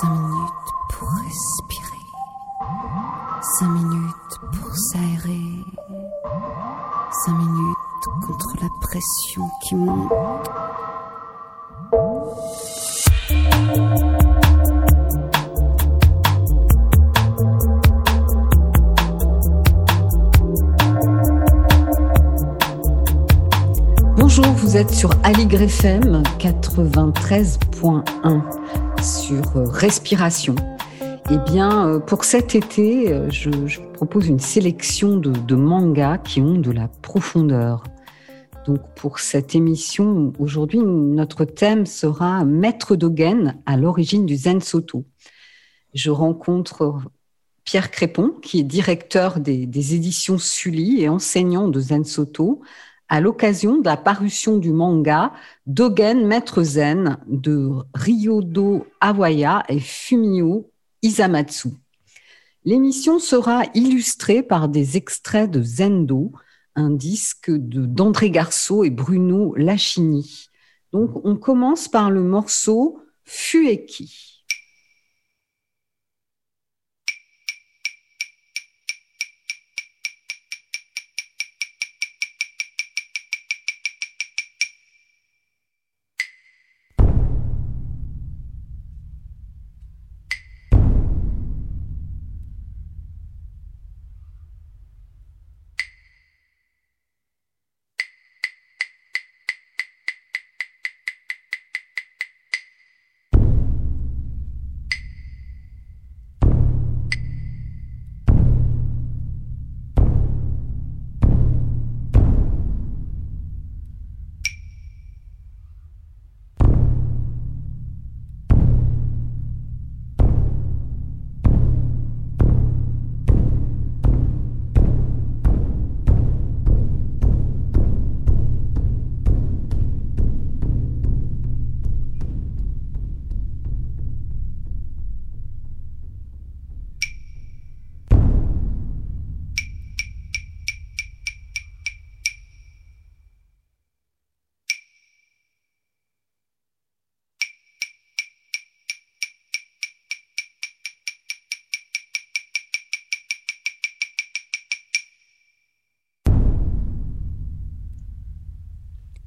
Cinq minutes pour respirer. Cinq minutes pour s'aérer. Cinq minutes contre la pression qui monte. Bonjour, vous êtes sur Aligre FM 93.1 sur euh, respiration. Eh bien, euh, pour cet été, euh, je, propose une sélection de, de mangas qui ont de la profondeur. Donc, pour cette émission, aujourd'hui, notre thème sera Maître Dogen à l'origine du Zen Soto. Je rencontre Pierre Crépon, qui est directeur des, des éditions Sully et enseignant de Zen Soto, à l'occasion de la parution du manga Dogen Maître Zen de Ryodo Awaya et Fumio Isamatsu. L'émission sera illustrée par des extraits de Zendo, un disque d'André Garceau et Bruno Lachini. Donc on commence par le morceau Fueki.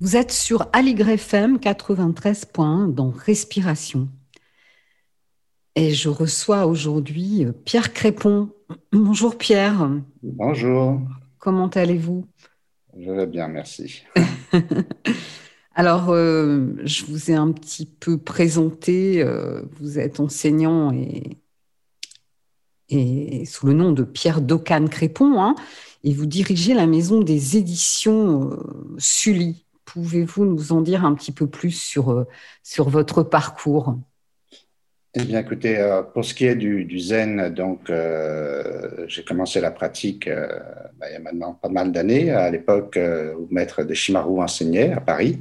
Vous êtes sur Aligre FM 93.1 dans Respiration. Et je reçois aujourd'hui Pierre Crépon. Bonjour Pierre. Bonjour. Comment allez-vous? Je vais bien, merci. Alors, euh, je vous ai un petit peu présenté. euh, vous êtes enseignant et, et sous le nom de Pierre Docane Crépon, hein, et vous dirigez la maison des éditions euh, Sully. Pouvez-vous nous en dire un petit peu plus sur, euh, sur votre parcours? Eh bien, écoutez, euh, pour ce qui est du, du zen, donc euh, j'ai commencé la pratique euh, bah, il y a maintenant pas mal d'années, à l'époque où Maître de Shimaru enseignait à Paris,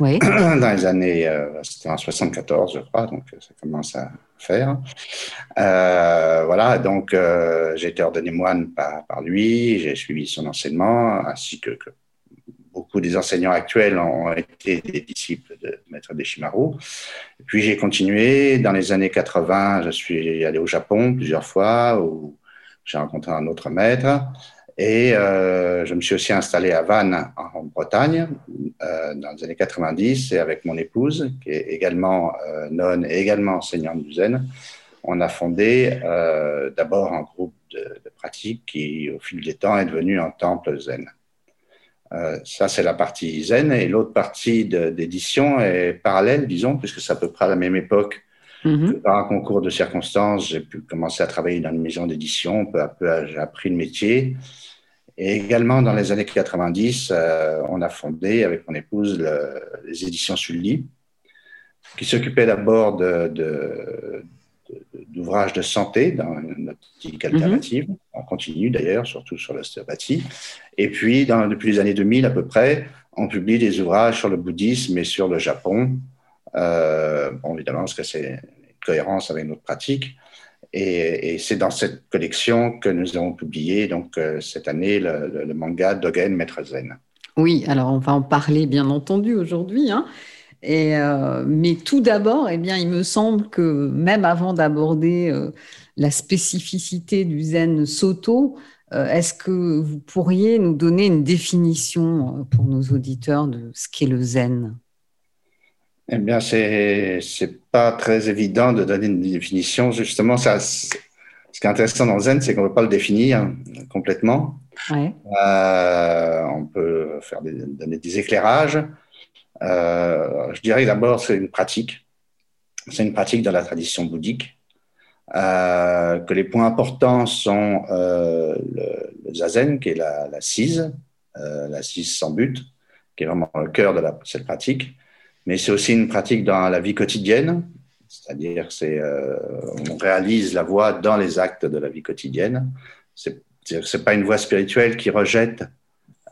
Oui. dans les années, c'était en 74, je crois, donc ça commence à faire. Voilà, donc j'ai été ordonné moine par, par lui, j'ai suivi son enseignement, ainsi que, que des enseignants actuels ont été des disciples de Maître Deshimaru. Puis j'ai continué. Dans les années 80, je suis allé au Japon plusieurs fois où j'ai rencontré un autre maître. Et euh, je me suis aussi installé à Vannes, en Bretagne, euh, dans les années 90, et avec mon épouse, qui est également euh, nonne et également enseignante du zen, on a fondé d'abord un groupe de, de pratique qui, au fil des temps, est devenu un temple zen. Euh, ça, c'est la partie zen. Et l'autre partie d'édition est parallèle, disons, puisque c'est à peu près à la même époque. Mhm. Par un concours de circonstances, j'ai pu commencer à travailler dans une maison d'édition. Peu à peu, j'ai appris le métier. Et également, dans les années 90, euh, on a fondé avec mon épouse le- les éditions Sully, qui s'occupaient d'abord de- d'ouvrages de santé dans une optique alternative. On continue d'ailleurs, surtout sur l'ostéopathie. Et puis, dans- depuis les années 2000 à peu près, on publie des ouvrages sur le bouddhisme et sur le Japon. Euh, bon, évidemment, parce que c'est une cohérence avec notre pratique. Et, et c'est dans cette collection que nous avons publié donc euh, cette année le, le- le manga Dogen Maître Zen. Oui, alors on va en parler bien entendu aujourd'hui. hein. Et, mais tout d'abord, eh bien, il me semble que même avant d'aborder la spécificité du zen Soto, est-ce que vous pourriez nous donner une définition pour nos auditeurs de ce qu'est le zen? Eh bien, c'est n'est pas très évident de donner une définition. Justement, ça, ce qui est intéressant dans le Zen, c'est qu'on ne peut pas le définir complètement. Euh, on peut faire donner des éclairages. Euh, je dirais d'abord, c'est une pratique. C'est une pratique dans la tradition bouddhique. Euh, que les points importants sont le, zazen, qui est la, la cise, la cise sans but, qui est vraiment le cœur de cette pratique mais c'est aussi une pratique dans la vie quotidienne, c'est-à-dire c'est euh, on réalise la voie dans les actes de la vie quotidienne. C'est c'est pas une voie spirituelle qui rejette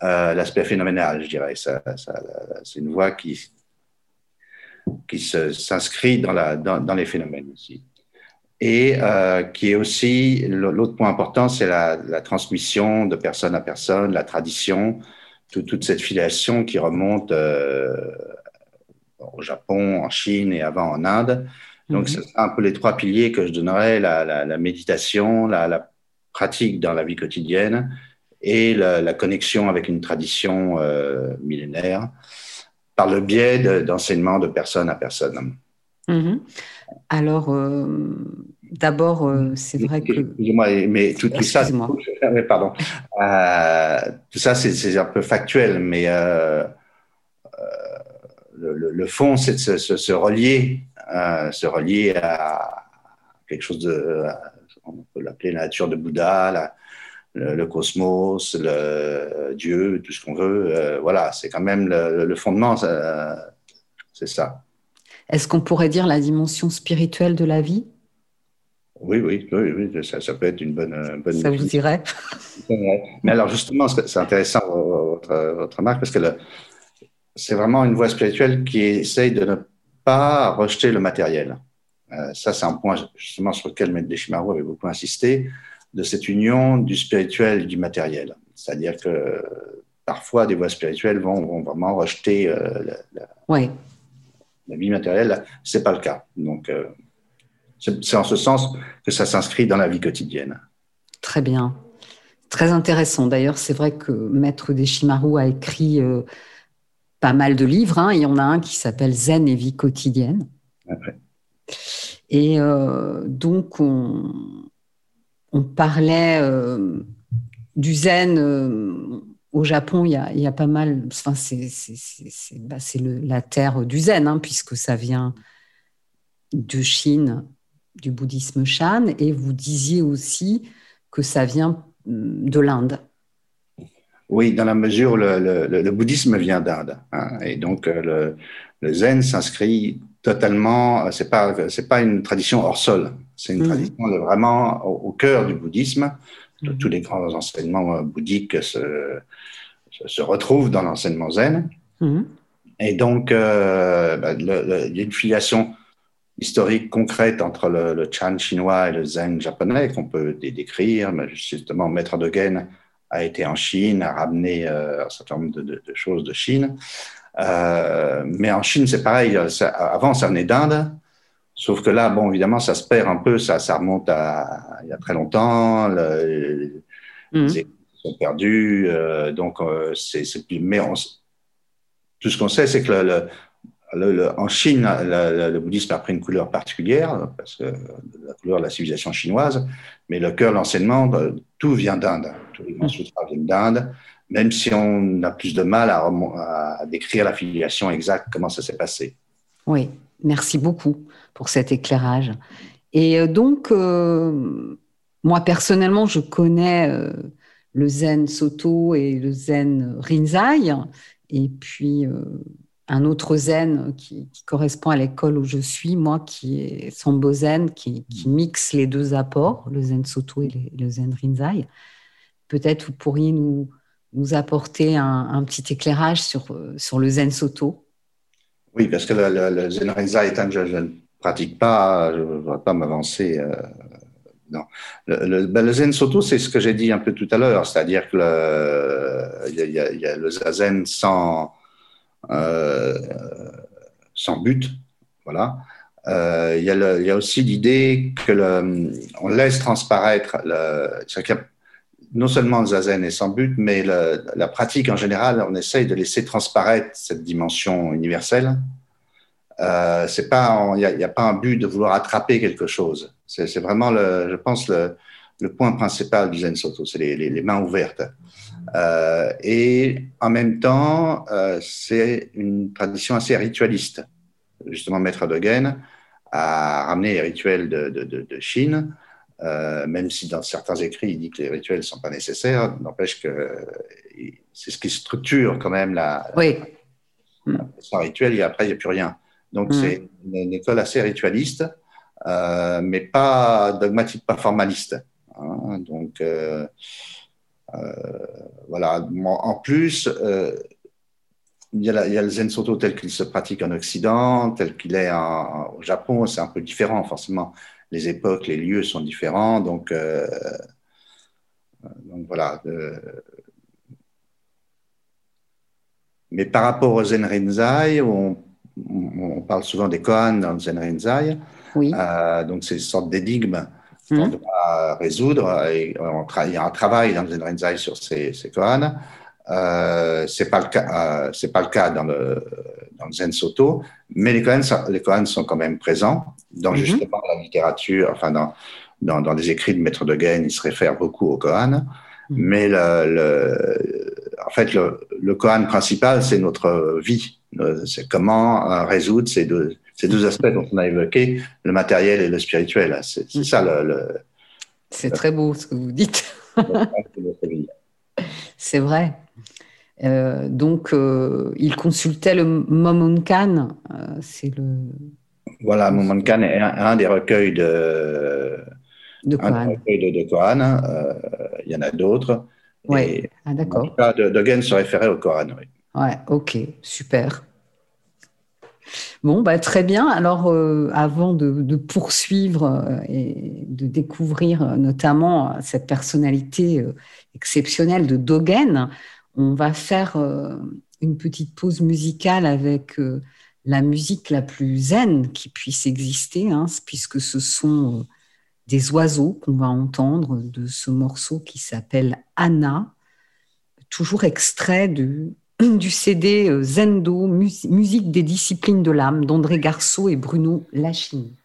euh, l'aspect phénoménal, je dirais. C'est une voie qui qui s'inscrit dans, la, dans, dans, les phénomènes aussi. Et euh, qui est aussi, l'autre point important, c'est la, la, transmission de personne à personne, la tradition, toute cette filiation qui remonte euh, au Japon, en Chine et avant en Inde. Donc, mhm. c'est un peu les trois piliers que je donnerais la, méditation, la, pratique dans la vie quotidienne et la, connexion avec une tradition euh, millénaire par le biais d'enseignement de, personne à personne. Mhm. Alors, euh, d'abord, euh, c'est vrai que. Excusez-moi, mais tout, ça. pardon. tout ça, c'est un peu factuel, mais le, fond, c'est de se, relier, euh, se relier à quelque chose de, on peut l'appeler la nature de Bouddha, le, cosmos, le Dieu, tout ce qu'on veut. Euh, voilà, c'est quand même le, fondement, c'est ça. Est-ce qu'on pourrait dire la dimension spirituelle de la vie? Oui, oui, oui, ça, peut être une bonne. bonne ça vous dirait Mais alors justement, c'est intéressant votre, votre remarque parce que c'est vraiment une voie spirituelle qui essaye de ne pas rejeter le matériel. Euh, ça, c'est un point justement sur lequel Maître Deshimaru avait beaucoup insisté, de cette union du spirituel et du matériel. C'est-à-dire que parfois, des voies spirituelles vont, vraiment rejeter euh, la, la, vie matérielle. Ce n'est pas le cas. Donc, euh, c'est en ce sens que ça s'inscrit dans la vie quotidienne. Très bien. Très intéressant. D'ailleurs, c'est vrai que Maître Deshimaru a écrit pas mal de livres. Hein. Il y en a un qui s'appelle Zen et vie quotidienne. Et euh, donc, on, parlait euh, du zen. Euh, au Japon, il y, a, pas mal. Enfin, c'est bah, la terre du zen, hein, puisque ça vient de Chine, du bouddhisme Shan. Et vous disiez aussi que ça vient hum, de l'Inde. Oui, dans la mesure où le, bouddhisme vient d'Inde. Hein, et donc, euh, le, zen s'inscrit totalement, c'est pas, c'est pas une tradition hors sol, c'est une mhm. tradition vraiment au, cœur du bouddhisme. Mhm. Tous les grands enseignements euh, bouddhiques se, se, retrouvent dans l'enseignement zen. Mhm. Et donc, euh, bah, il y a une filiation historique concrète entre le, Chan chinois et le zen japonais qu'on peut décrire. Mais justement, Maître de Gen a été en Chine, a ramené euh, un certain nombre de, choses de Chine. Euh, mais en Chine, c'est pareil. avant, ça venait d'Inde. Sauf que là, bon, évidemment, ça se perd un peu. Ça, ça remonte à il y a très longtemps. Le, mmh. Les sont perdus. Euh, donc, c'est plus. Mais tout ce qu'on sait, c'est que le, en Chine, le, bouddhisme a pris une couleur particulière, parce que la couleur de la civilisation chinoise, mais le cœur l'enseignement, euh, tout vient d'Inde. Tous les grands sutras viennent d'Inde, même si on a plus de mal à, décrire la filiation exacte, comment ça s'est passé. Oui, merci beaucoup pour cet éclairage. Et euh, donc, euh, moi personnellement, je connais le zen Soto et le zen Rinzai, et puis un autre zen qui, correspond à l'école où je suis, moi, qui est Sambo Zen, qui, mm. mixe les deux apports, le zen Soto et le, zen Rinzai. Peut-être vous pourriez nous, nous apporter un, petit éclairage sur, sur le zen Soto. Oui, parce que le, zen Rinzai, étant que je, ne pratique pas, je ne vais pas m'avancer. Euh, non. Ben, le, zen Soto, c'est ce que j'ai dit un peu tout à l'heure, c'est-à-dire que il y, a le zazen sans euh, but. Voilà. Euh, il, y a aussi l'idée que le, on laisse transparaître, le, non seulement le zazen est sans but, mais la pratique en général, on essaye de laisser transparaître cette dimension universelle. Euh, il n'y a, pas un but de vouloir attraper quelque chose. C'est vraiment, je pense, le, point principal du Zen Soto, c'est les, mains ouvertes. Euh, et en même temps, euh, c'est une tradition assez ritualiste. Justement, Maître Dogen a ramené les rituels de Chine, euh, même si dans certains écrits, il dit que les rituels ne sont pas nécessaires, n'empêche que c'est ce qui structure quand même la, oui. la rituel, et après, il n'y a plus rien. Donc, mmh. c'est une, une, école assez ritualiste, euh, mais pas dogmatique, pas formaliste. Hein, donc, euh, euh, voilà. En plus, euh, il y, a la, il y, a le Zen Soto tel qu'il se pratique en Occident, tel qu'il est en, au Japon, c'est un peu différent, forcément. Les époques, les lieux sont différents, donc, euh, donc voilà. Euh, mais par rapport au Zen Rinzai, on, on, parle souvent des koans dans le Zen Rinzai, oui. euh, donc c'est une sorte d'énigme qu'on mmh. doit résoudre. Et on il y a un travail dans le Zen Rinzai sur ces, ces koans. Euh, c'est pas le cas, euh, c'est pas le cas dans le, dans le Zen Soto, mais les koans, les koans sont quand même présents dans mmh. justement la littérature, enfin dans, dans, dans les écrits de Maître de Gain, il se réfère beaucoup aux koans, mmh. mais le, le, en fait le, le principal, c'est notre vie, c'est comment résoudre ces deux, ces deux aspects dont on a évoqué, le matériel et le spirituel. C'est ça le. le c'est très beau ce que vous dites. c'est vrai. Euh, donc, euh, il consultait le Momonkan. Euh, c'est le. Voilà, Momonkan est un, un, des recueils de. De Kohan. De, de Kohan. Il y en a d'autres. Oui, ah, d'accord. Dogen se référait au Koran, oui. Ouais, ok, super. Bon, bah, très bien. Alors, euh, avant de, de poursuivre et de découvrir notamment cette personnalité exceptionnelle de Dogen, on va faire euh, une petite pause musicale avec euh, la musique la plus zen qui puisse exister, hein, puisque ce sont des oiseaux qu'on va entendre de ce morceau qui s'appelle Anna, toujours extrait de du CD euh, Zendo, musique des disciplines de l'âme, d'André Garceau et Bruno Lachini.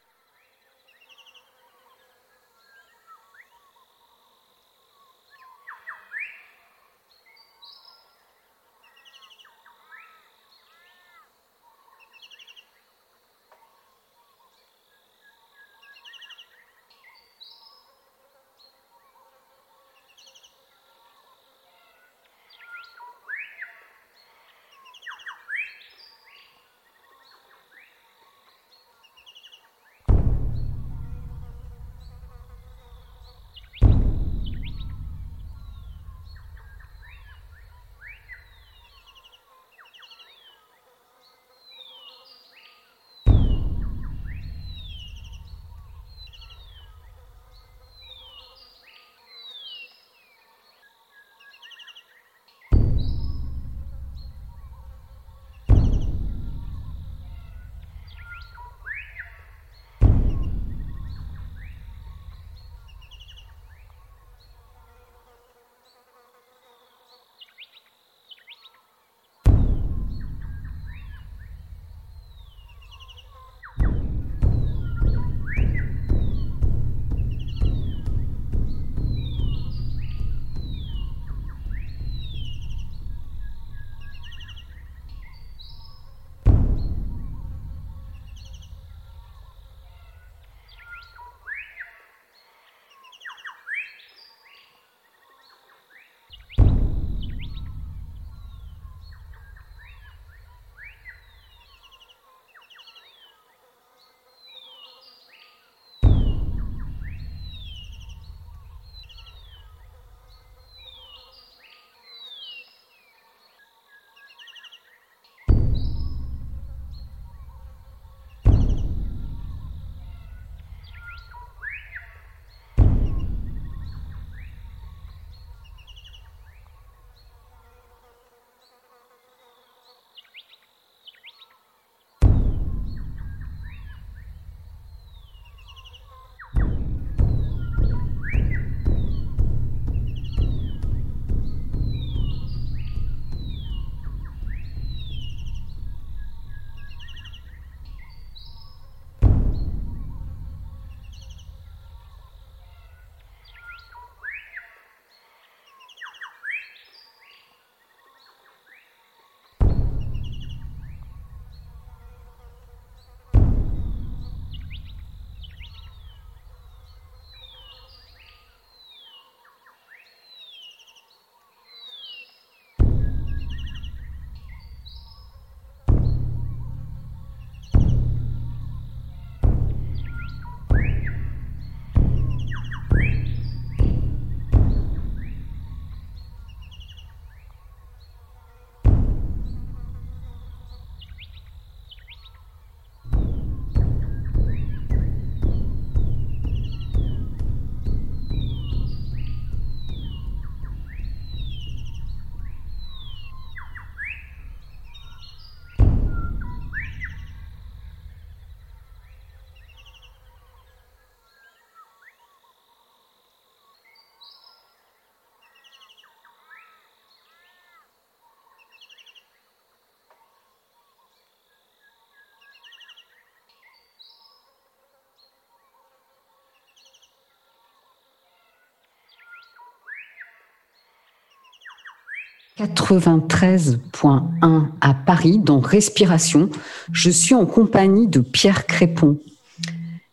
93.1 à Paris, dans Respiration. Je suis en compagnie de Pierre Crépon.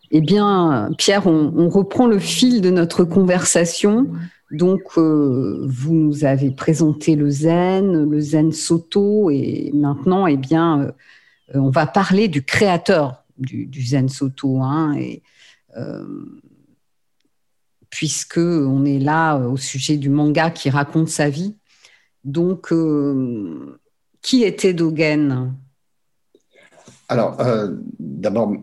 Eh bien, Pierre, on, reprend le fil de notre conversation. Donc, euh, vous nous avez présenté le zen, le zen soto, et maintenant, eh bien, euh, on va parler du créateur du, zen soto. Hein, euh, puisque on est là au sujet du manga qui raconte sa vie. Donc, euh, qui était Dogen? Alors, euh, d'abord,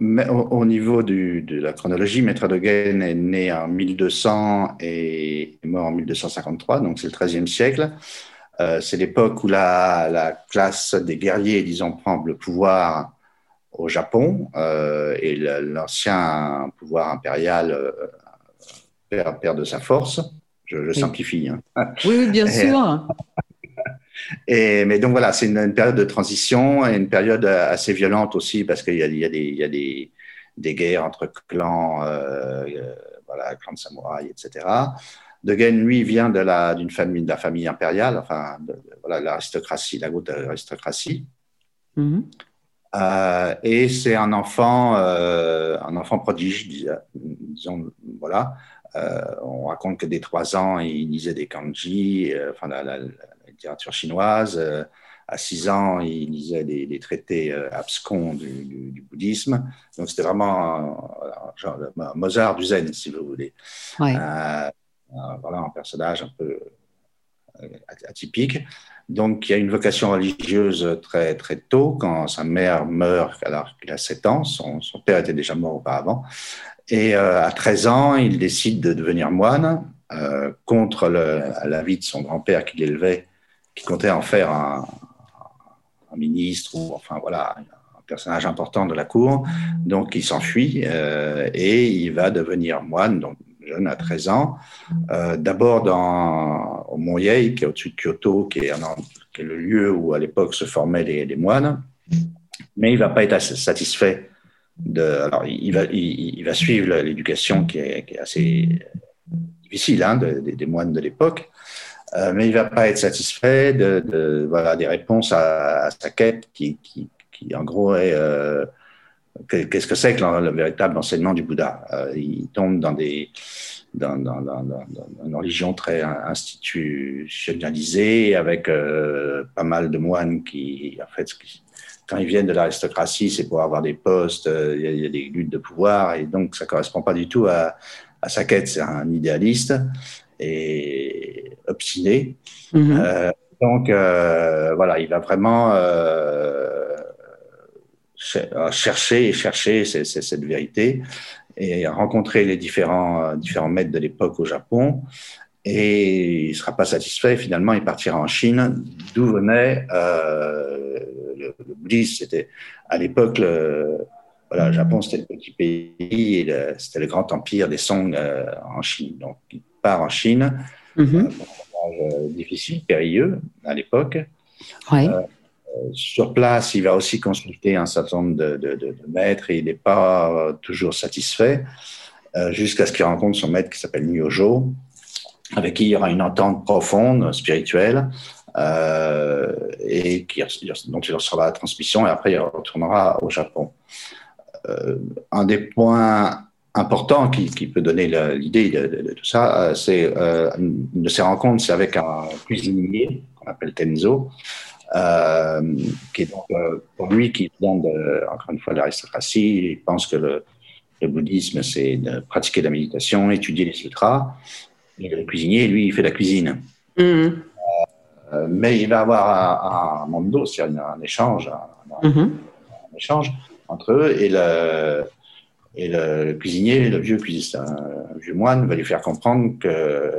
au, niveau de la chronologie, Maître Dogen est né en 1200 et est mort en 1253, donc c'est le XIIIe siècle. Euh, c'est l'époque où la, classe des guerriers, disons, prend le pouvoir au Japon et l'ancien pouvoir impérial perd, de sa force. Je, simplifie. Hein. Oui, bien sûr. Et, mais donc voilà, c'est une, période de transition et une période assez violente aussi parce qu'il y a, il y a, des, il y a des, des, guerres entre clans, euh, euh voilà, clans de samouraïs, etc. De Gen, lui, vient de la, d'une famille, de la famille impériale, enfin, de, voilà, l'aristocratie, la haute aristocratie. Mm-hmm. Euh, et c'est un enfant, euh, un enfant prodige, disons, voilà. Euh, on raconte que dès trois ans, il lisait des kanji, euh, enfin, la, la, littérature chinoise. Euh, à 6 ans, il lisait des, traités euh, abscons du, bouddhisme. Donc, c'était vraiment genre, Mozart du zen, si vous voulez. Euh, voilà, un personnage un peu atypique. Donc, il y a une vocation religieuse très, très tôt, quand sa mère meurt alors qu'il a 7 ans. Son, son, père était déjà mort auparavant. Et à 13 ans, il décide de devenir moine contre l'avis de son grand-père qui l'élevait qui comptait en faire un, ministre ou enfin voilà un personnage important de la cour. Donc il s'enfuit euh, et il va devenir moine, donc jeune à 13 ans, euh, d'abord dans au Mont Yei, qui est au-dessus de Kyoto, qui est, le lieu où à l'époque se formaient les, moines. Mais il va pas être satisfait de. Alors il va, il, va suivre l'éducation qui est, assez difficile hein, des moines de l'époque. Euh, mais il va pas être satisfait de, voilà, des réponses à, sa quête qui, qui, qui, en gros, est euh, qu'est-ce que c'est que le, véritable enseignement du Bouddha? Euh, Il tombe dans des dans, dans, dans, dans, une religion très institutionnalisée, avec pas mal de moines qui, en fait, quand ils viennent de l'aristocratie, c'est pour avoir des postes, il y, a, des luttes de pouvoir, et donc ça correspond pas du tout à sa quête. C'est un idéaliste et obstiné. Mhm. Euh, donc euh, voilà, il va vraiment euh, chercher et chercher cette vérité et rencontrer les différents, différents maîtres de l'époque au Japon. Et il ne sera pas satisfait. Finalement, il partira en Chine, d'où venait le, bouddhisme. C'était à l'époque voilà, le Japon, c'était le petit pays, c'était le grand empire des Song en Chine. Donc, part en Chine, mm difficile, périlleux à l'époque. Euh, sur place, il va aussi consulter un certain nombre de, maîtres et il n'est pas toujours satisfait jusqu'à ce qu'il rencontre son maître qui s'appelle Nyojo, avec qui il y aura une entente profonde, spirituelle, et qui, dont il recevra la transmission et après il retournera au Japon. un des points important qui, qui peut donner l'idée de, tout ça, euh, c'est euh, une de ces rencontres, c'est avec un cuisinier qu'on appelle Tenzo, euh, qui est donc pour lui qui vient de, encore une fois de l'aristocratie, il pense que le, le bouddhisme c'est de pratiquer la méditation, étudier les sutras. Et le cuisinier, lui, il fait la cuisine. Mm-hmm. mais il va avoir un, un mondo, c'est-à-dire un, échange, un, mm-hmm. un, échange entre eux et le et le, cuisinier, le vieux cuisinier, un vieux moine, va lui faire comprendre que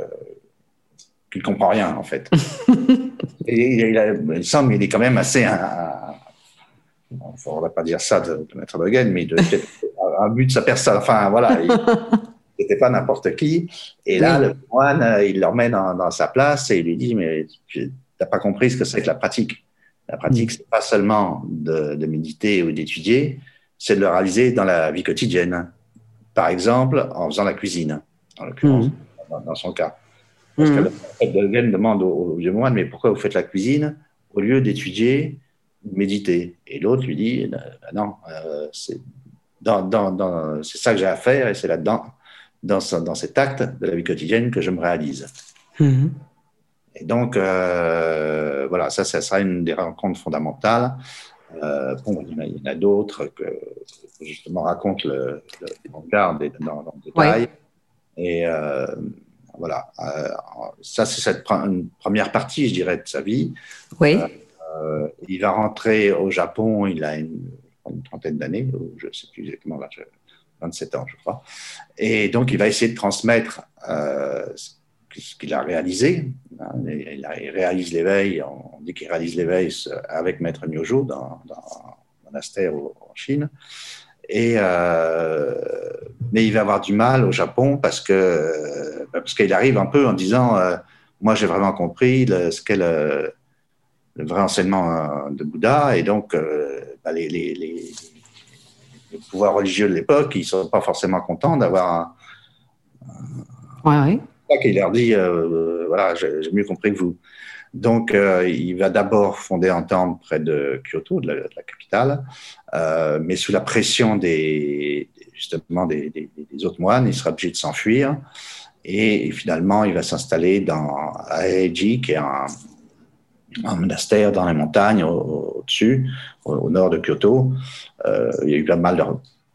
qu'il comprend rien en fait. et il, semble qu'il est quand même assez un, on ne faudrait pas dire ça de, de Maître Bogen, mais de, un but de sa personne. Enfin voilà, il n'était pas n'importe qui. Et là, le moine, il le remet dans, sa place et il lui dit mais tu n'as pas compris ce que c'est que la pratique. La pratique, c'est pas seulement de, de méditer ou d'étudier, c'est de le réaliser dans la vie quotidienne. Par exemple, en faisant la cuisine, en l'occurrence, mmh. dans, son cas. Parce que mmh. demande au, vieux moine, mais pourquoi vous faites la cuisine au lieu d'étudier, méditer? Et l'autre lui dit, bah, bah non, euh, c'est dans, dans, ça que j'ai à faire et c'est là-dedans, dans, dans cet acte de la vie quotidienne que je me réalise. Mmh. Et donc, euh, voilà, ça, ça sera une des rencontres fondamentales. Euh, bon, il y en a, d'autres que, justement raconte le, le dans, dans le détail. Et euh, voilà, euh, ça c'est cette première partie, je dirais, de sa vie. Oui. Il va rentrer au Japon, il a une, trentaine d'années, je ne sais plus exactement, là, 27 ans, je crois. Et donc, il va essayer de transmettre ce qu'il a réalisé. Hein, il, réalise l'éveil, on dit qu'il réalise l'éveil avec Maître Nyojo dans, dans un monastère en Chine. Et, euh, mais il va avoir du mal au Japon parce que parce qu'il arrive un peu en disant euh, moi j'ai vraiment compris ce qu'est le, vrai enseignement euh, de Bouddha et donc bah, les, les, pouvoirs religieux de l'époque ils sont pas forcément contents d'avoir un, ouais, qu'il leur dit voilà j'ai mieux compris que vous donc, euh, il va d'abord fonder un temple près de Kyoto, de la, capitale, euh, mais sous la pression des, justement des, autres moines, il sera obligé de s'enfuir. Et, finalement, il va s'installer dans Aeji, qui est un, monastère dans les montagnes au-dessus, au, nord de Kyoto. Euh, il y a eu pas mal de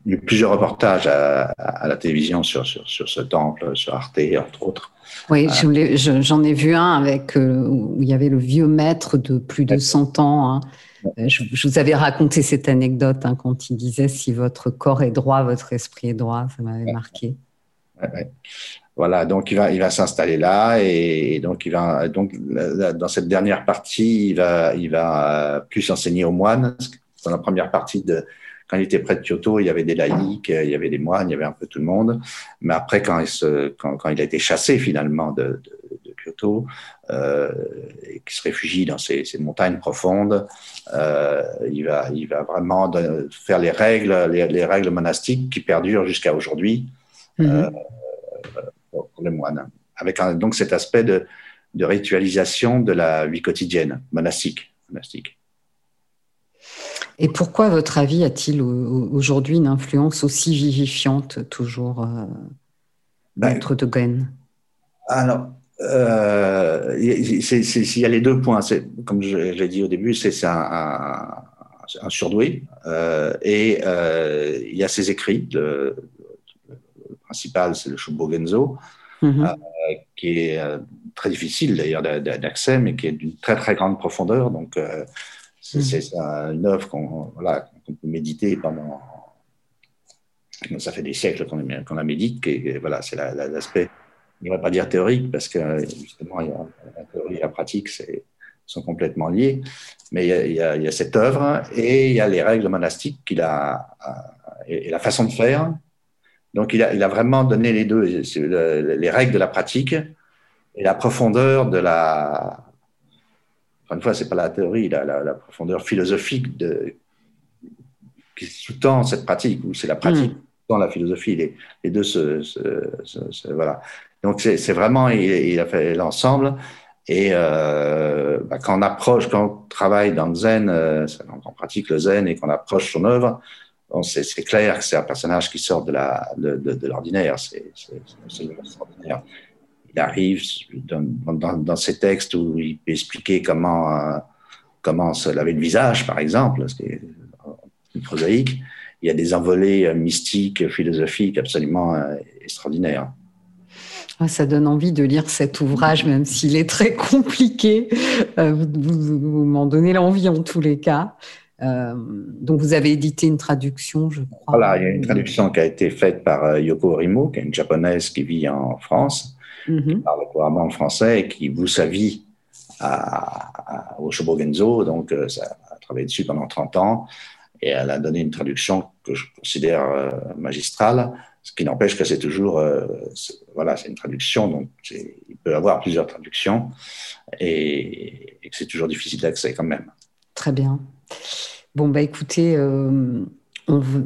il y a eu plusieurs reportages à, la télévision sur, sur, sur, ce temple, sur Arte, entre autres. Oui, j'en ai vu un avec euh, où il y avait le vieux maître de plus de 100 ans. Hein. Euh, je, vous avais raconté cette anecdote hein, quand il disait si votre corps est droit, votre esprit est droit. Ça m'avait marqué. Voilà, donc il va, il va s'installer là et, donc il va donc dans cette dernière partie, il va, il va plus enseigner aux moines. Dans la première partie de quand il était près de Kyoto, il y avait des laïcs, il y avait des moines, il y avait un peu tout le monde. Mais après, quand il, se, quand, quand il a été chassé finalement de, de, de Kyoto, euh, et qu'il se réfugie dans ces, ces montagnes profondes, euh, il, va, il va vraiment faire les règles, les, les règles monastiques qui perdurent jusqu'à aujourd'hui mm-hmm. euh, pour les moines. Avec donc cet aspect de, de ritualisation de la vie quotidienne monastique. monastique. Et pourquoi, à votre avis, a-t-il aujourd'hui une influence aussi vivifiante toujours euh, ben, de Alors, euh, il y a les deux points. Comme je l'ai dit au début, c'est un, un, surdoué. Euh, et euh, il y a ses écrits. Le, principal, c'est le Shubogenzo, mm-hmm. euh, qui est très difficile d'ailleurs d'accès, mais qui est d'une très très grande profondeur. Donc, Mm. C'est une œuvre qu'on voilà, peut méditer pendant. Ça fait des siècles qu'on qu la médite. Et, voilà, c'est l'aspect, on ne va pas dire théorique, parce que justement, il y a, la théorie et la pratique sont complètement liés. Mais il y, a, il y, a, cette œuvre et il y a les règles monastiques qu'il a, et, la façon de faire. Donc, il a, il a vraiment donné les deux, les règles de la pratique et la profondeur de la, encore une fois, c'est pas la théorie, la, la, profondeur philosophique de, qui sous-tend cette pratique, ou c'est la pratique mm. dans la philosophie. Les, les deux se, voilà. Donc c'est vraiment, il, a fait l'ensemble. Et euh, bah, quand on approche, quand on travaille dans le zen, euh, quand on pratique le zen et qu'on approche son œuvre, bon, c'est clair que c'est un personnage qui sort de l'ordinaire. De, de, c'est extraordinaire il arrive dans, dans, ces textes où il peut expliquer comment, euh, comment se laver le visage, par exemple, ce qui est prosaïque. Il y a des envolées euh, mystiques, philosophiques absolument euh, extraordinaires. Ah, ça donne envie de lire cet ouvrage, même s'il est très compliqué. vous, m'en donnez l'envie en tous les cas. donc, vous avez édité une traduction, je crois. Voilà, il y a une traduction qui a été faite par Yoko Orimo, qui est une japonaise qui vit en France, Mhm. qui parle couramment français et qui voue sa vie à, au Shobogenzo. Donc, euh, ça a travaillé dessus pendant 30 ans et elle a donné une traduction que je considère euh, magistrale, ce qui n'empêche que c'est toujours, euh, voilà, c'est une traduction, donc il peut y avoir plusieurs traductions et, que c'est toujours difficile d'accès quand même. Très bien. Bon, bah écoutez,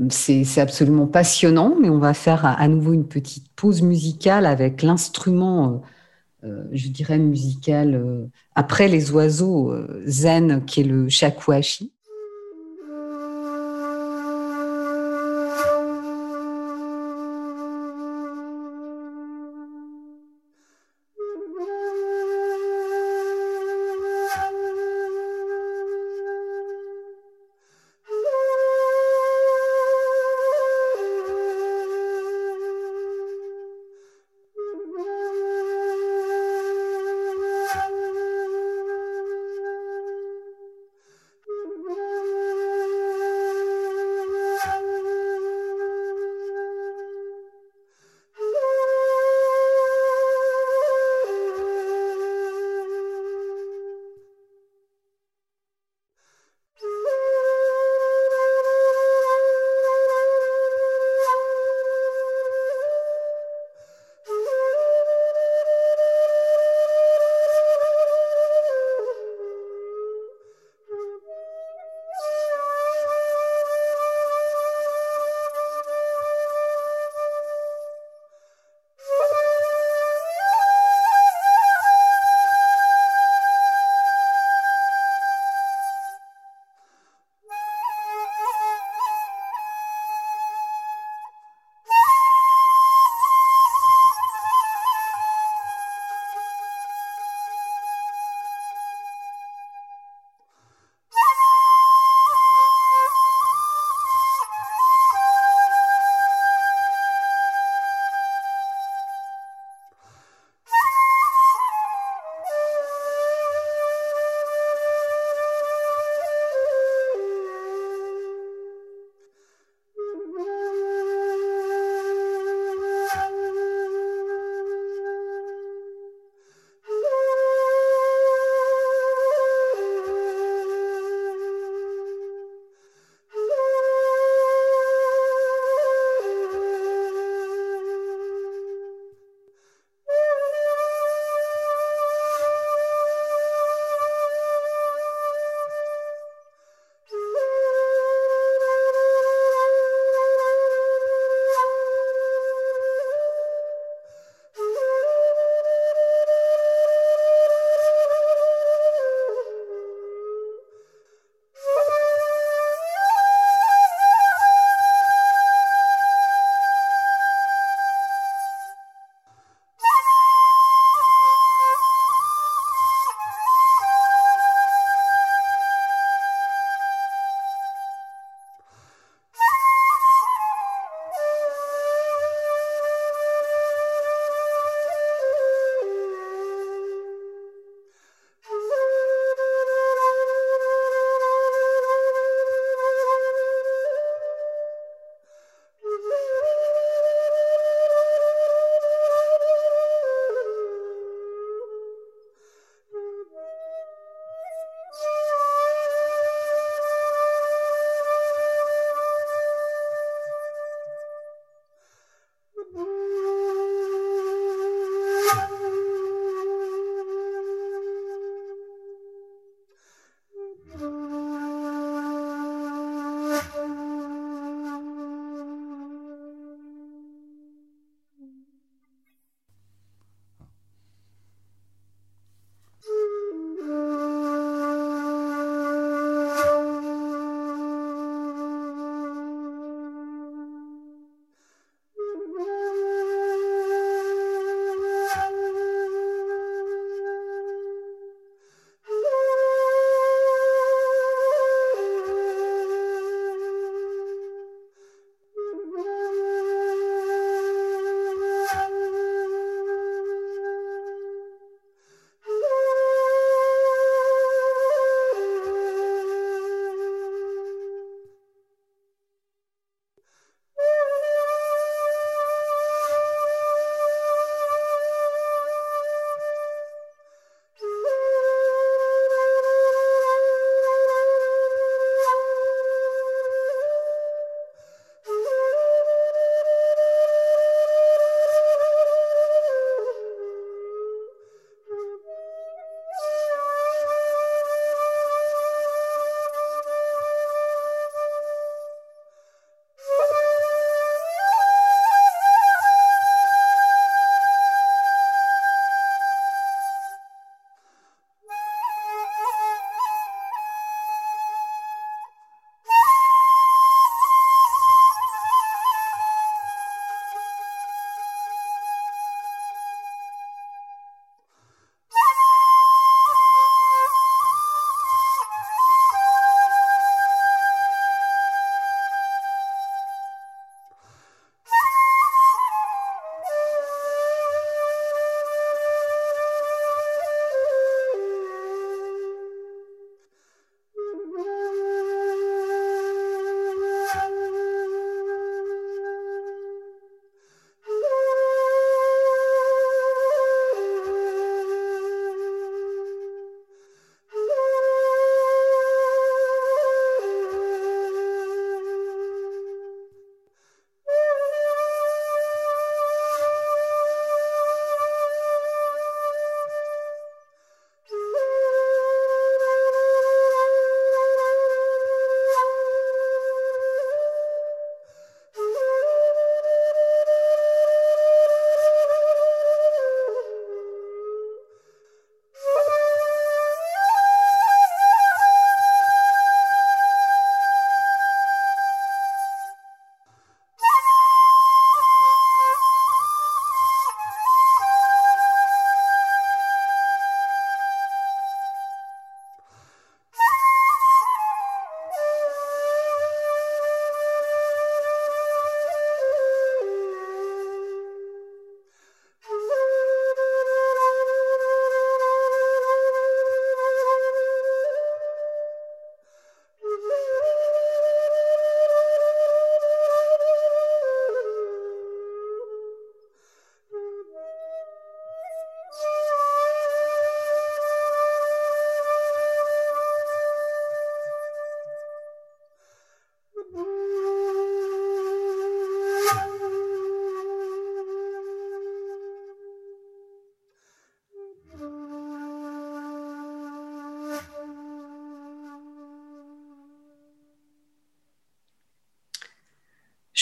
c'est absolument passionnant, mais on va faire à, nouveau une petite pause musicale avec l'instrument je dirais, musical après les oiseaux zen, qui est le shakuhachi.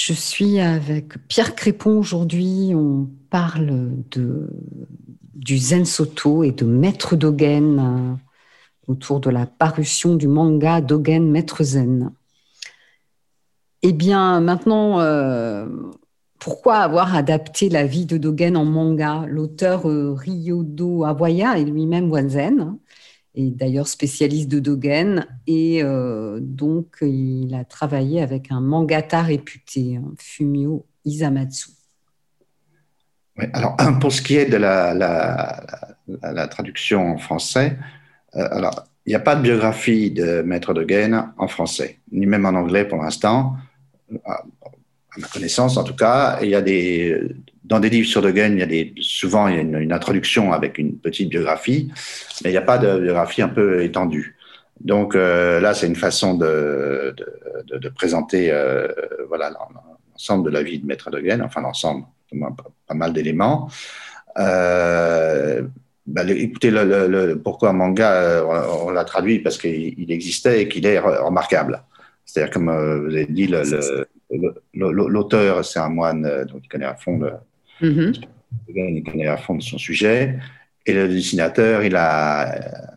Je suis avec Pierre Crépon aujourd'hui. On parle de, du Zen Soto et de Maître Dogen euh, autour de la parution du manga Dogen Maître Zen. Eh bien, maintenant, euh, pourquoi avoir adapté la vie de Dogen en manga? L'auteur euh, Ryodo Awaya est lui-même Wanzen est d'ailleurs spécialiste de Dogen et euh, donc il a travaillé avec un mangata réputé, hein, Fumio Isamatsu. alors pour ce qui est de la, traduction en français, euh, alors il n'y a pas de biographie de Maître Dogen en français, ni même en anglais pour l'instant, à, ma connaissance en tout cas. Il y a des dans des livres sur Dogen, il y a des, souvent il y a une, introduction avec une petite biographie, mais il n'y a pas de biographie un peu étendue. Donc euh, là, c'est une façon de, de, de présenter euh, voilà l'ensemble de la vie de Maître Dogen, enfin l'ensemble, pas, mal d'éléments. Euh, bah, écoutez, le, le, pourquoi un manga, on, l'a traduit parce qu'il existait et qu'il est remarquable. C'est-à-dire, comme vous avez dit, l'auteur, c'est un moine, donc il connaît à fond le, Mm Il connaît à fond de son sujet. Et le dessinateur,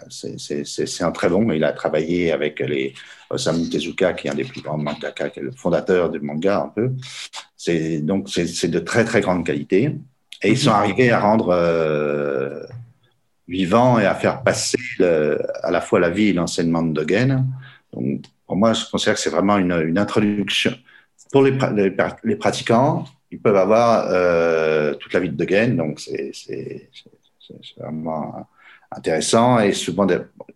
c'est un très bon. Il a travaillé avec les Osamu Tezuka, qui est un des plus grands mangaka, qui est le fondateur du manga un peu. Donc c'est de très très grande qualité. Et ils sont arrivés à rendre euh, vivant et à faire passer à la fois la vie et l'enseignement de Dogen. Donc pour moi, je considère que c'est vraiment une, introduction pour les pratiquants ils peuvent avoir euh, toute la vie de Dogen, donc c'est vraiment intéressant et souvent,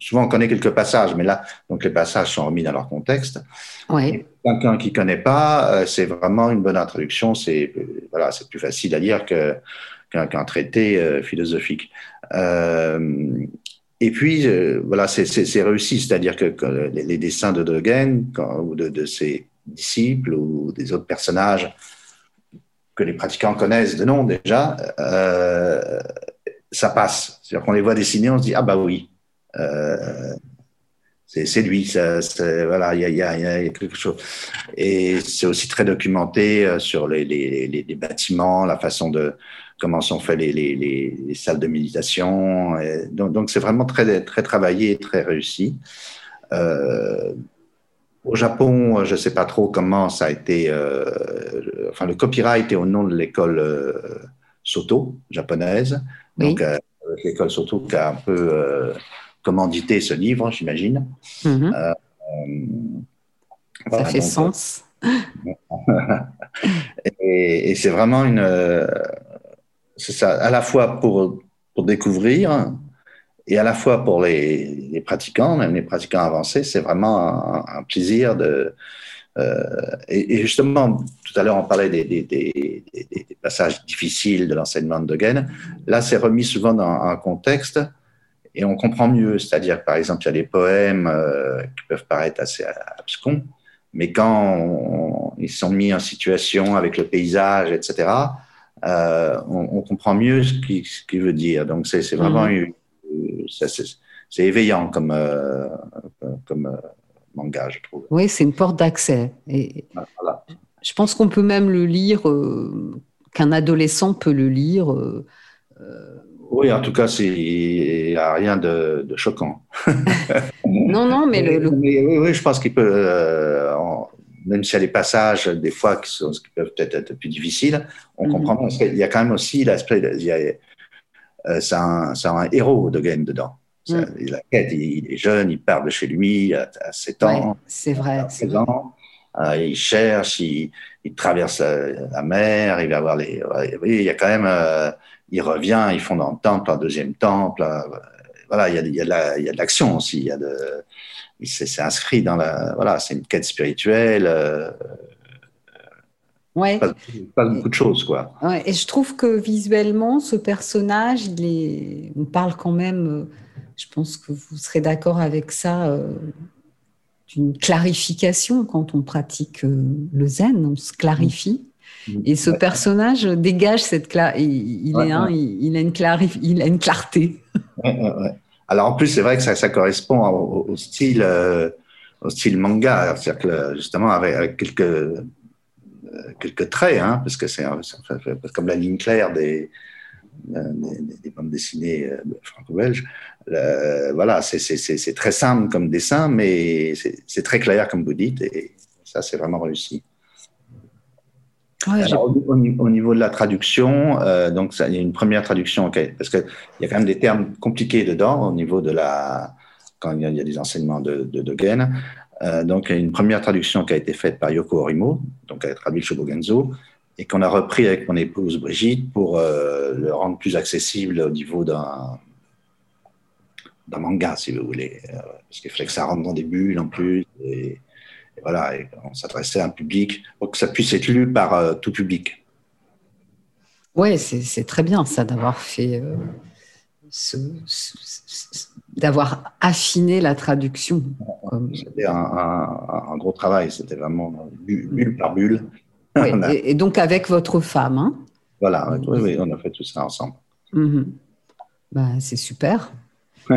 souvent on connaît quelques passages, mais là, donc les passages sont remis dans leur contexte. Quelqu'un qui connaît pas, euh, c'est vraiment une bonne introduction. C'est voilà, c'est plus facile à lire que qu'un traité euh, philosophique. Euh, et puis voilà, c'est réussi, c'est-à-dire que, les, dessins de Dogen ou de, de ses disciples ou des autres personnages que les pratiquants connaissent de nom déjà, euh, ça passe. C'est-à-dire qu'on les voit dessiner, on se dit ah bah oui, euh, c'est lui, voilà, il y a, quelque chose. Et c'est aussi très documenté euh, sur les, bâtiments, la façon de comment sont faites les, les salles de méditation. Donc c'est vraiment très très travaillé, très réussi. Euh, au Japon, je ne sais pas trop comment ça a été. Enfin, le copyright est au nom de l'école Soto japonaise. Donc, euh, l'école Soto qui a un peu commandité ce livre, j'imagine. Mm-hmm. ça fait sens. et, et c'est vraiment une. c'est ça, à la fois pour, pour découvrir, et à la fois pour les, les, pratiquants, même les pratiquants avancés, c'est vraiment un, plaisir de. Euh, et, justement, tout à l'heure, on parlait des, des, des, des, passages difficiles de l'enseignement de Dogen. Là, c'est remis souvent dans un contexte et on comprend mieux. C'est-à-dire, par exemple, il y a des poèmes euh, qui peuvent paraître assez abscons, mais quand ils sont mis en situation avec le paysage, etc., euh, on, on, comprend mieux ce qu'il veut dire. Donc, c'est vraiment mmh. c'est éveillant comme, comme manga, je trouve. Oui, c'est une porte d'accès. Et Je pense qu'on peut même le lire, euh, qu'un adolescent peut le lire. oui, en tout cas, il n'y a rien de, choquant. non, non, mais, le, oui, je pense qu'il peut, même s'il y a des passages, des fois, qui, sont, qui peuvent peut-être être plus difficiles, on mhm. comprend, parce qu'il y a quand même aussi l'aspect, euh, c'est un, un, héros de game dedans. Mm. La quête, il, est jeune, il part de chez lui à, 7 ans. c'est vrai. Euh, il cherche, il, il traverse la, mer, il va voir les. il y a quand même. Euh, il revient, ils font dans le temple, un deuxième temple. voilà, il y a, il y a de l'action aussi. Il y a de. C'est inscrit dans la. Voilà, c'est une quête spirituelle. Ouais. Pas, beaucoup de choses, quoi. Ouais. Et je trouve que visuellement, ce personnage, il est... on parle quand même, euh, je pense que vous serez d'accord avec ça, euh, d'une clarification quand on pratique euh, le zen, on se clarifie. Mmh. Et ce personnage dégage cette clarté. Il, il, il, a une il a une clarté. Alors en plus, c'est vrai que ça, ça correspond au, style, au style manga, c'est-à-dire que justement avec, avec quelques quelques traits, hein, parce que c'est comme la ligne claire des, des, bandes dessinées franco-belges. Voilà, c'est très simple comme dessin, mais c'est très clair, comme vous dites, et ça, c'est vraiment réussi au, niveau de la traduction, euh, donc ça, il y a une première traduction, parce qu'il y a quand même des termes compliqués dedans au niveau de la quand il y a, des enseignements de, de Dogen. Euh, donc il y a une première traduction qui a été faite par Yoko Orimo, donc elle a traduit Shobogenzo, et qu'on a repris avec mon épouse Brigitte pour euh, le rendre plus accessible au niveau d'un d'un manga, si vous voulez, parce qu'il fallait que ça rentre dans des bulles en plus. Et, et voilà, on s'adressait à un public pour que ça puisse être lu par euh, tout public. Oui, c'est très bien ça d'avoir fait, euh, d'avoir affiné la traduction. C'était un, gros travail, c'était vraiment bulle par bulle. et, donc avec votre femme. Hein? Voilà, oui, on a fait tout ça ensemble. Mhm. bah, c'est super.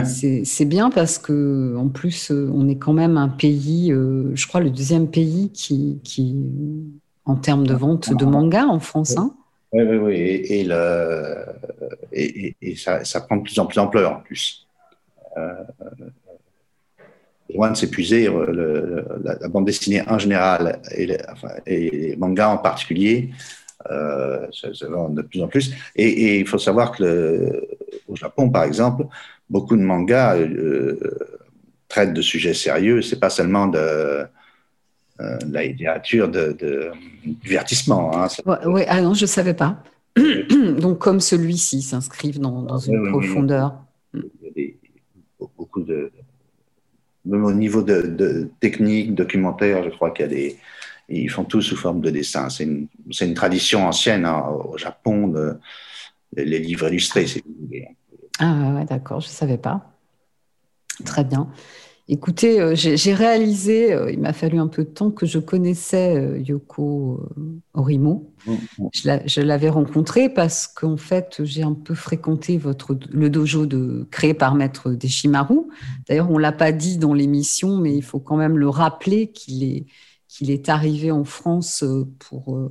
C'est bien parce que en plus, euh, on est quand même un pays, euh, je crois, le deuxième pays qui, qui en termes de vente de manga en France. Hein. Oui, oui, oui. Et, le, et, ça, ça, prend de plus en plus d'ampleur en plus. Euh, loin de s'épuiser, la, bande dessinée en général et, enfin, les mangas en particulier, euh, ça, ça, vend de plus en plus. Et, il faut savoir que le, au Japon, par exemple, beaucoup de mangas euh, traitent de sujets sérieux. C'est pas seulement de, euh, la littérature de, divertissement. Hein. Oui, ah non, je ne savais pas. Donc, comme celui-ci s'inscrivent dans, dans une profondeur. Il y a des, beaucoup de. Même au niveau de, technique, documentaire, je crois qu'il y a des. Ils font tout sous forme de dessin. C'est une, une, tradition ancienne hein, au Japon, de, les livres illustrés, c'est ah ouais, d'accord, je ne savais pas. Très bien. Écoutez, euh, j'ai réalisé, euh, il m'a fallu un peu de temps, que je connaissais euh, Yoko Orimo. Mm, mm. Je l'avais rencontré parce qu'en fait, j'ai un peu fréquenté votre, le dojo de, créé par Maître Deshimaru. D'ailleurs, on ne l'a pas dit dans l'émission, mais il faut quand même le rappeler qu'il est, qu'il est arrivé en France pour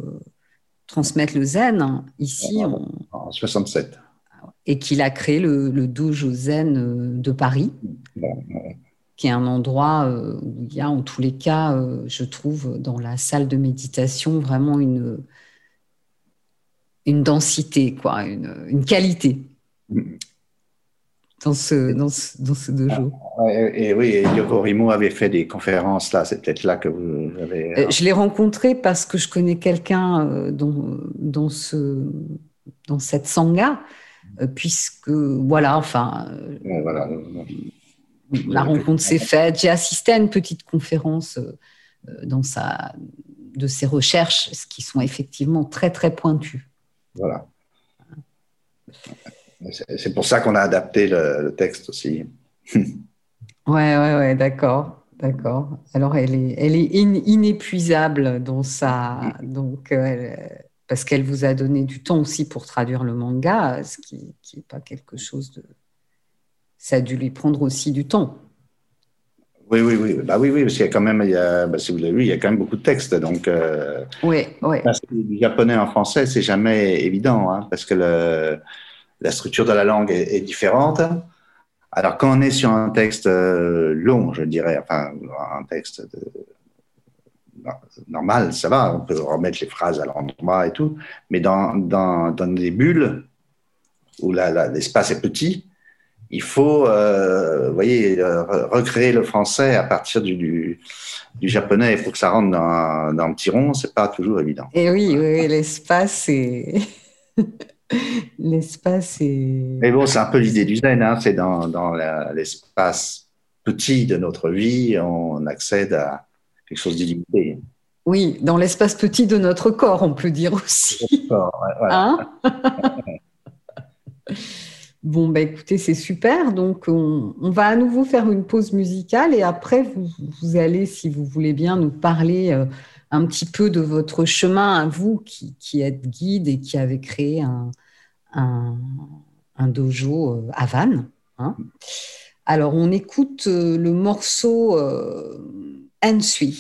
transmettre le zen, hein, ici. En, en 67 et qu'il a créé le, Dojo Zen euh, de Paris, qui est un endroit euh, où il y a en tous les cas, euh, je trouve, dans la salle de méditation, vraiment une, une densité, quoi, une, qualité. Dans ce, dans ce, dojo. Ah, et, oui, Yoko Rimo avait fait des conférences là, c'est peut-être là que vous avez. Je l'ai rencontré parce que je connais quelqu'un dans, dans, ce, dans cette sangha puisque voilà, enfin, voilà. la rencontre s'est faite. J'ai assisté à une petite conférence euh, dans sa, de ses recherches, qui sont effectivement très très pointues. Voilà. C'est pour ça qu'on a adapté le, texte aussi. ouais, ouais, ouais, d'accord. D'accord. Alors, elle est, elle est inépuisable dans sa. Donc, euh, parce qu'elle vous a donné du temps aussi pour traduire le manga, ce qui n'est pas quelque chose de... Ça a dû lui prendre aussi du temps. Oui, oui, oui. Bah oui, oui, parce qu'il y a quand même, il y a, bah, si vous l'avez vu, il y a quand même beaucoup de textes. Donc, euh, oui, oui. du japonais en français, c'est jamais évident, hein, parce que le, la structure de la langue est, différente. Alors, quand on est sur un texte euh, long, je dirais, enfin, un texte de, normal, ça va, on peut remettre les phrases à l'endroit et tout, mais dans, dans, dans des bulles où l'espace est petit, il faut, euh, voyez, euh, recréer le français à partir du, du, japonais pour que ça rentre dans, dans un petit rond, c'est pas toujours évident. Et oui, oui l'espace est. l'espace est. Mais bon, c'est un peu l'idée du zen, hein, c'est dans, dans l'espace petit de notre vie, on accède à, quelque chose d'illimité. Oui, dans l'espace petit de notre corps, on peut dire aussi. Hein bon, bah, écoutez, c'est super. Donc, on, va à nouveau faire une pause musicale et après, vous, allez, si vous voulez bien, nous parler euh, un petit peu de votre chemin à vous qui, êtes guide et qui avez créé un, un, dojo euh, à Vannes. Hein. Alors, on écoute euh, le morceau. Ensui.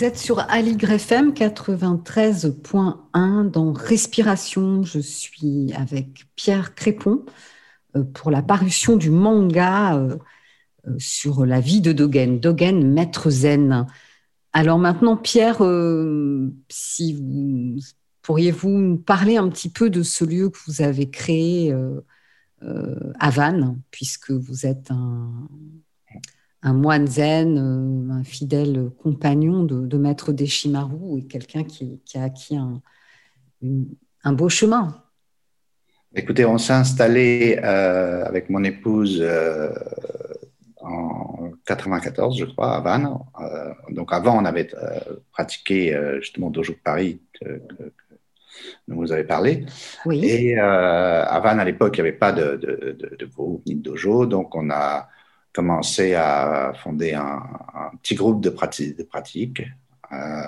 Vous êtes sur Aligre FM 93.1 dans Respiration. Je suis avec Pierre Crépon euh, pour la parution du manga euh, euh, sur la vie de Dogen, Dogen, maître zen. Alors maintenant, Pierre, si vous pourriez-vous nous parler un petit peu de ce lieu que vous avez créé à Vannes, puisque vous êtes un, un moine zen, euh, un fidèle compagnon de, Maître Deshimaru et quelqu'un qui, a acquis un, beau chemin. Écoutez, on s'est installé euh, avec mon épouse euh, en 94, je crois, à Vannes. donc avant, on avait pratiqué justement Dojo de Paris que, dont vous avez parlé. Oui. Et à Vannes, à l'époque, il n'y avait pas de, de, de, groupe ni de dojo, donc on a commencé à fonder un, petit groupe de, pratiques. De euh,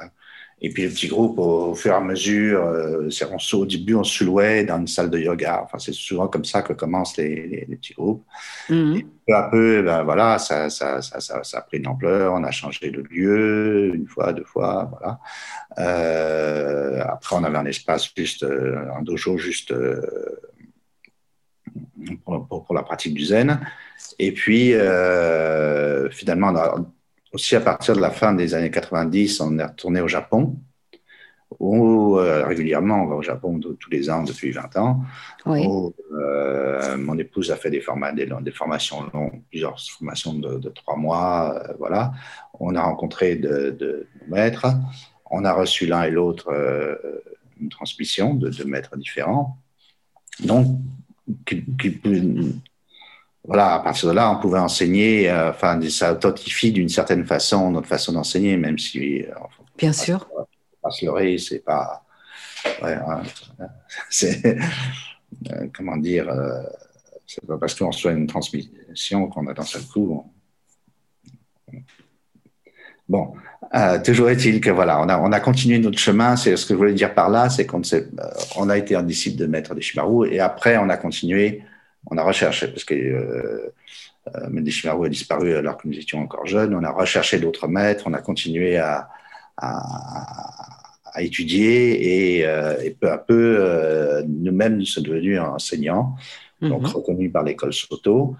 et puis le petit groupe, au, fur et à mesure, euh, on, au début, on se louait dans une salle de yoga. Enfin, c'est souvent comme ça que commencent les, les, petits groupes. Et peu à peu, ben, voilà, ça, ça, ça, ça, a pris une ampleur. On a changé de lieu une fois, deux fois, voilà. Euh, après, on avait un espace juste, un dojo juste pour, pour, la pratique du zen. Et puis, euh, finalement, aussi à partir de la fin des années 90, on est retourné au Japon, où euh, régulièrement, on va au Japon tous les ans depuis 20 ans. Où, euh, mon épouse a fait des, formats, des, des formations longues, plusieurs formations de, trois mois. voilà. On a rencontré de, de, maîtres. On a reçu l'un et l'autre une transmission de, de maîtres différents. Donc, qui, voilà, à partir de là, on pouvait enseigner, euh, enfin, ça authentifie d'une certaine façon notre façon d'enseigner, même si. Euh, Bien sûr. Pas se leurrer, c'est pas. Ouais, hein, c'est. Euh, comment dire C'est pas parce qu'on reçoit une transmission qu'on a d'un seul coup. Bon, toujours est-il que voilà, on a, on a continué notre chemin. C'est ce que je voulais dire par là, c'est qu'on on a été un disciple de maître des Shimaru et après on a continué on a recherché, parce que euh, euh a disparu alors que nous étions encore jeunes, on a recherché d'autres maîtres, on a continué à, à, étudier et, euh, et, peu à peu, euh, nous-mêmes, nous sommes devenus enseignants, donc mhm. reconnus par l'école Soto.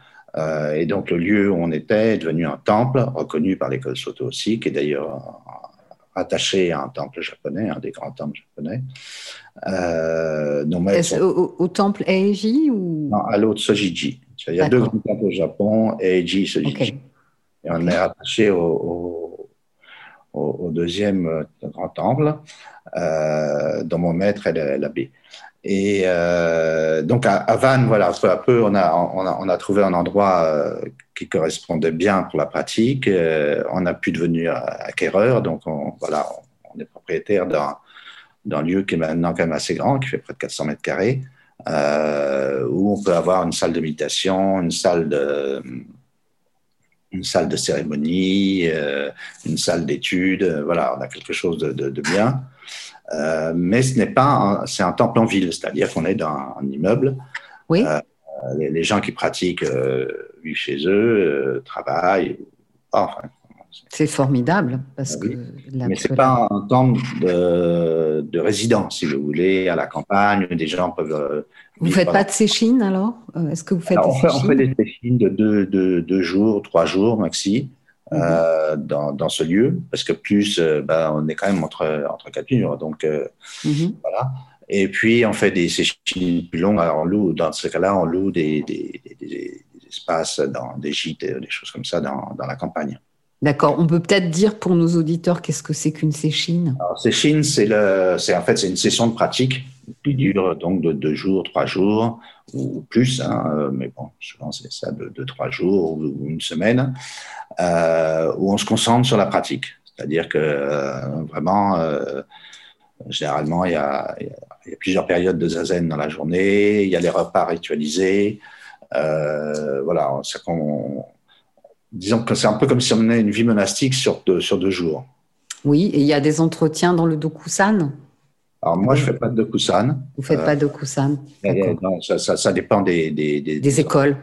Et donc le lieu où on était est devenu un temple reconnu par l'école Soto aussi, qui est d'ailleurs attaché à un temple japonais, un des grands temples japonais. Euh, au, temple Eiji ou? Non, à l'autre Sojiji. Il y a deux grands temples au Japon, Eiji et Sojiji. Et on est attaché au, au, deuxième grand temple, euh, dont mon maître est l'abbé. Et euh, donc à, Vannes, voilà, peu à peu, on a, trouvé un endroit euh, qui correspondait bien pour la pratique. Euh, on a pu devenir acquéreur, donc on, voilà, on, est propriétaire d'un, lieu qui est maintenant quand même assez grand, qui fait près de 400 mètres carrés, où on peut avoir une salle de méditation, une salle de une salle de cérémonie, une salle d'études. Voilà, on a quelque chose de bien. Euh, mais ce n'est pas, c'est un temple en ville, c'est-à-dire qu'on est dans un immeuble. Oui. Euh, les, gens qui pratiquent euh, vivent chez eux, travaillent. Enfin, c'est formidable parce ah que. Mais c'est pas un temps de, de, résidence, si vous voulez, à la campagne. Des gens peuvent. Vous faites pas de séchines alors? Est-ce que vous faites des on, fait, on, fait, des séchines de deux, deux, jours, trois jours maxi. Mhm. Euh, dans, dans, ce lieu, parce que plus, euh, ben, on est quand même entre, entre quatre murs. Donc, euh, mhm. voilà. Et puis, on fait des séchines plus longues. Alors, on loue, dans ce cas-là, on loue des, des, des, espaces, dans des gîtes, des choses comme ça dans, dans la campagne. D'accord. On peut peut-être dire pour nos auditeurs qu'est-ce que c'est qu'une séchine? Alors, séchine, c'est le, c'est en fait c'est une session de pratique qui dure donc de deux jours, trois jours ou plus, hein, mais bon, souvent c'est ça de, de, trois jours ou une semaine, où on se concentre sur la pratique. C'est-à-dire que euh, vraiment, euh, généralement, il y, a, il y, a, plusieurs périodes de zazen dans la journée, il y a les repas ritualisés. Euh, voilà, c'est qu'on disons que c'est un peu comme si on menait une vie monastique sur deux, sur deux jours. Oui, et il y a des entretiens dans le Dokusan? Alors moi, je fais pas de Dokusan. Vous faites pas de Dokusan? Non, ça, ça, ça, dépend des, des, des, des écoles,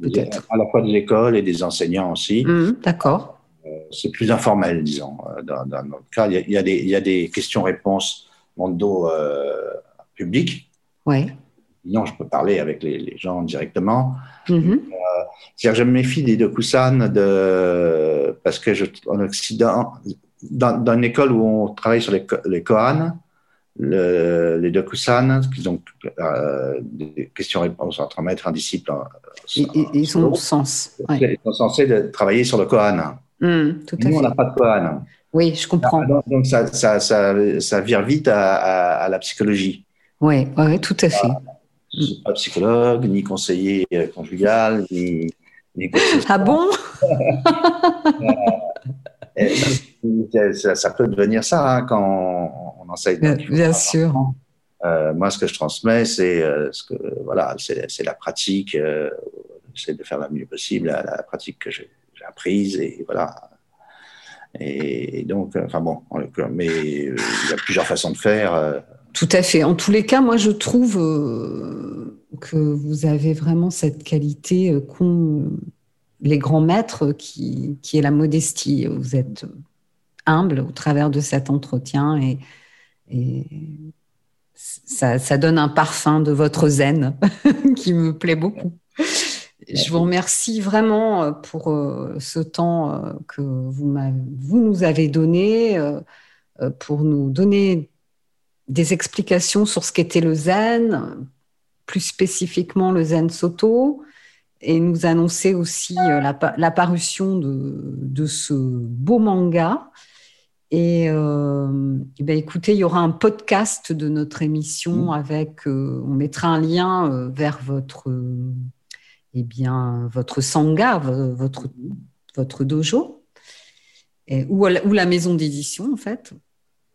peut-être. À la fois des écoles et des enseignants aussi. Mmh, d'accord. Euh, c'est plus informel, disons. Euh, dans, dans, notre cas, il y a, il y a des, il y a des questions-réponses mondo euh, publiques. Oui. Sinon, je peux parler avec les, les gens directement. Mmh. Euh, c'est-à-dire, je me méfie des Dokusan de, parce que je, en Occident, dans, dans, une école où on travaille sur les, les Koans, le, les Dokusan, qui sont euh, des questions-réponses entre un maître et un disciple. Ils, ils sont sens. Ouais. Ils sont censés travailler sur le Kohan. Mmh, tout Nous, on n'a pas de Kohan. Oui, je comprends. Donc, donc ça, ça, ça, ça, vire vite à, à, à la psychologie. Oui, ouais, tout à fait. Je ne suis pas psychologue, ni conseiller conjugal, ni, ni Ah bon? Ça, ça, peut devenir ça hein, quand on, enseigne. Bien, bien sûr. Euh, moi, ce que je transmets, c'est euh, ce que voilà, c'est la pratique. Euh, c'est de faire la mieux possible la, la pratique que j'ai apprise et voilà. Et, et, donc, enfin bon, mais il y a plusieurs façons de faire. Tout à fait. En tous les cas, moi, je trouve que vous avez vraiment cette qualité qu'ont les grands maîtres qui, qui est la modestie. Vous êtes humble au travers de cet entretien et, et ça, donne un parfum de votre zen qui me plaît beaucoup. Je vous remercie vraiment pour euh, ce temps euh, que vous, nous avez donné euh, pour nous donner des explications sur ce qu'était le zen, plus spécifiquement le zen soto, et nous annoncer aussi la, de, ce beau manga et, euh, et ben écoutez, il y aura un podcast de notre émission mmh. avec, euh, on mettra un lien euh, vers votre, eh bien, votre sangha, votre, votre dojo, et, ou, la, ou, la, maison d'édition en fait.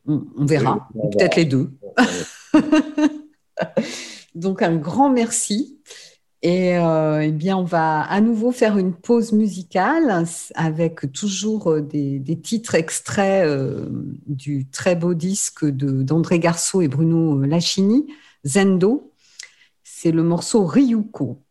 On, on verra, oui, peut-être les deux. Donc un grand merci. Et euh, eh bien, on va à nouveau faire une pause musicale avec toujours euh, des, titres extraits euh, du très beau disque d'André Garceau et Bruno Lachini, Zendo. C'est le morceau Ryuko.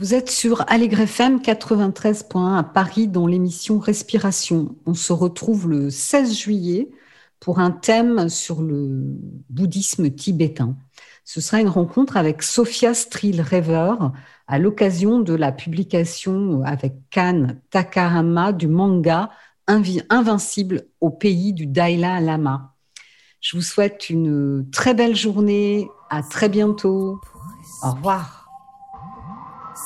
Vous êtes sur Allegre FM 93.1 à Paris dans l'émission Respiration. On se retrouve le 16 juillet pour un thème sur le bouddhisme tibétain. Ce sera une rencontre avec Sophia Strill-Rever à l'occasion de la publication avec Kan Takahama du manga Invincible au pays du Dalai Lama. Je vous souhaite une très belle journée. À très bientôt. Au revoir.